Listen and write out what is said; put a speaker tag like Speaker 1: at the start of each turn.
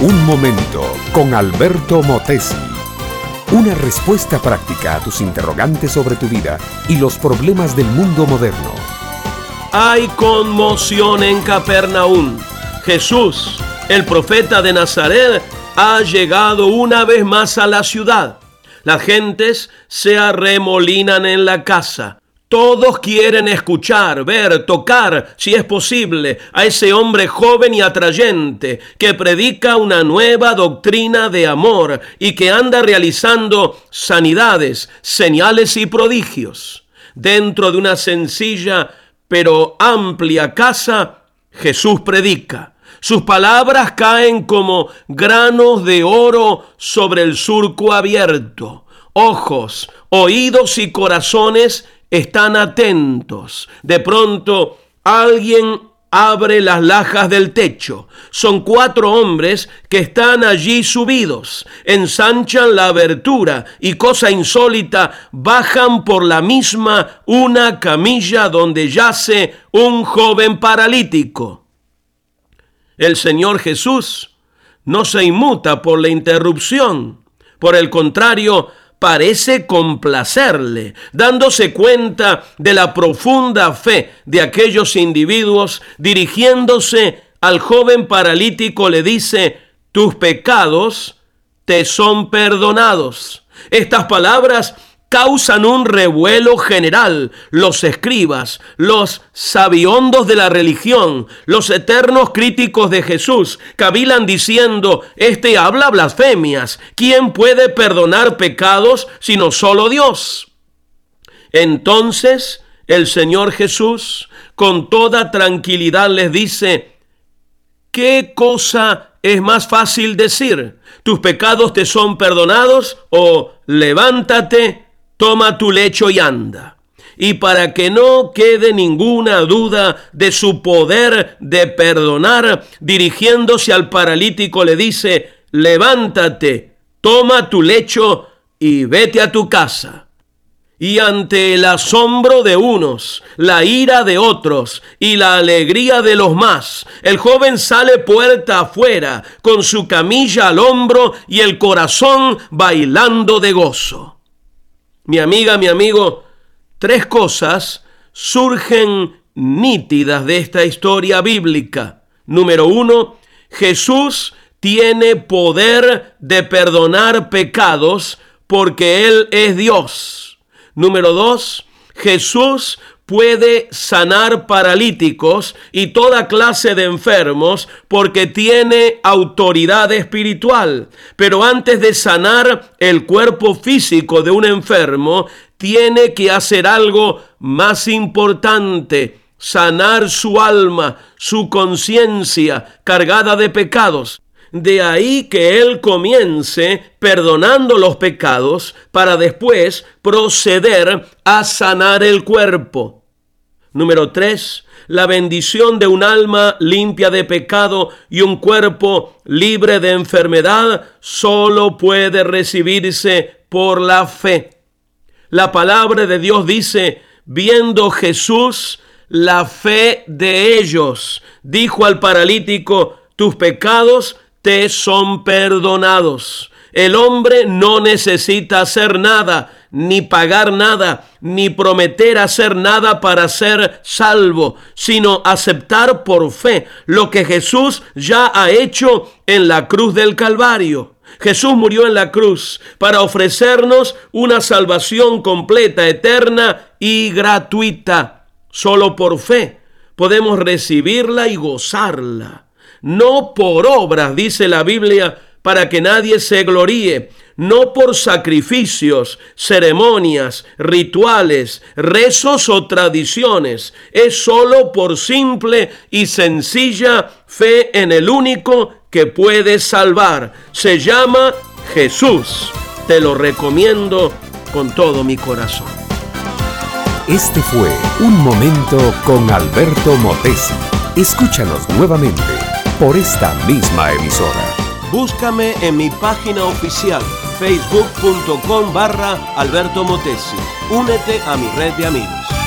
Speaker 1: Un momento con Alberto Motesi. Una respuesta práctica a tus interrogantes sobre tu vida y los problemas del mundo moderno.
Speaker 2: Hay conmoción en Capernaum. Jesús, el profeta de Nazaret, ha llegado una vez más a la ciudad. Las gentes se arremolinan en la casa. Todos quieren escuchar, ver, tocar, si es posible, a ese hombre joven y atrayente que predica una nueva doctrina de amor y que anda realizando sanidades, señales y prodigios. Dentro de una sencilla pero amplia casa, Jesús predica. Sus palabras caen como granos de oro sobre el surco abierto. Ojos, oídos y corazones están atentos. De pronto alguien abre las lajas del techo. Son cuatro hombres que están allí subidos, ensanchan la abertura y cosa insólita, bajan por la misma una camilla donde yace un joven paralítico. El Señor Jesús no se inmuta por la interrupción. Por el contrario, parece complacerle, dándose cuenta de la profunda fe de aquellos individuos, dirigiéndose al joven paralítico le dice, tus pecados te son perdonados. Estas palabras causan un revuelo general. Los escribas, los sabiondos de la religión, los eternos críticos de Jesús, cavilan diciendo, este habla blasfemias. ¿Quién puede perdonar pecados sino solo Dios? Entonces el Señor Jesús con toda tranquilidad les dice, ¿qué cosa es más fácil decir? ¿Tus pecados te son perdonados? o levántate toma tu lecho y anda. Y para que no quede ninguna duda de su poder de perdonar, dirigiéndose al paralítico le dice, levántate, toma tu lecho y vete a tu casa. Y ante el asombro de unos, la ira de otros y la alegría de los más, el joven sale puerta afuera con su camilla al hombro y el corazón bailando de gozo mi amiga, mi amigo, tres cosas surgen nítidas de esta historia bíblica. Número uno, Jesús tiene poder de perdonar pecados porque Él es Dios. Número dos, Jesús puede sanar paralíticos y toda clase de enfermos porque tiene autoridad espiritual. Pero antes de sanar el cuerpo físico de un enfermo, tiene que hacer algo más importante, sanar su alma, su conciencia cargada de pecados. De ahí que Él comience perdonando los pecados para después proceder a sanar el cuerpo. Número 3. La bendición de un alma limpia de pecado y un cuerpo libre de enfermedad solo puede recibirse por la fe. La palabra de Dios dice, viendo Jesús la fe de ellos, dijo al paralítico, tus pecados te son perdonados. El hombre no necesita hacer nada, ni pagar nada, ni prometer hacer nada para ser salvo, sino aceptar por fe lo que Jesús ya ha hecho en la cruz del Calvario. Jesús murió en la cruz para ofrecernos una salvación completa, eterna y gratuita. Solo por fe podemos recibirla y gozarla no por obras, dice la Biblia, para que nadie se gloríe, no por sacrificios, ceremonias, rituales, rezos o tradiciones, es solo por simple y sencilla fe en el único que puede salvar. Se llama Jesús. Te lo recomiendo con todo mi corazón.
Speaker 1: Este fue Un Momento con Alberto Motesi. Escúchanos nuevamente por esta misma emisora.
Speaker 2: Búscame en mi página oficial facebook.com barra Alberto Motesi. Únete a mi red de amigos.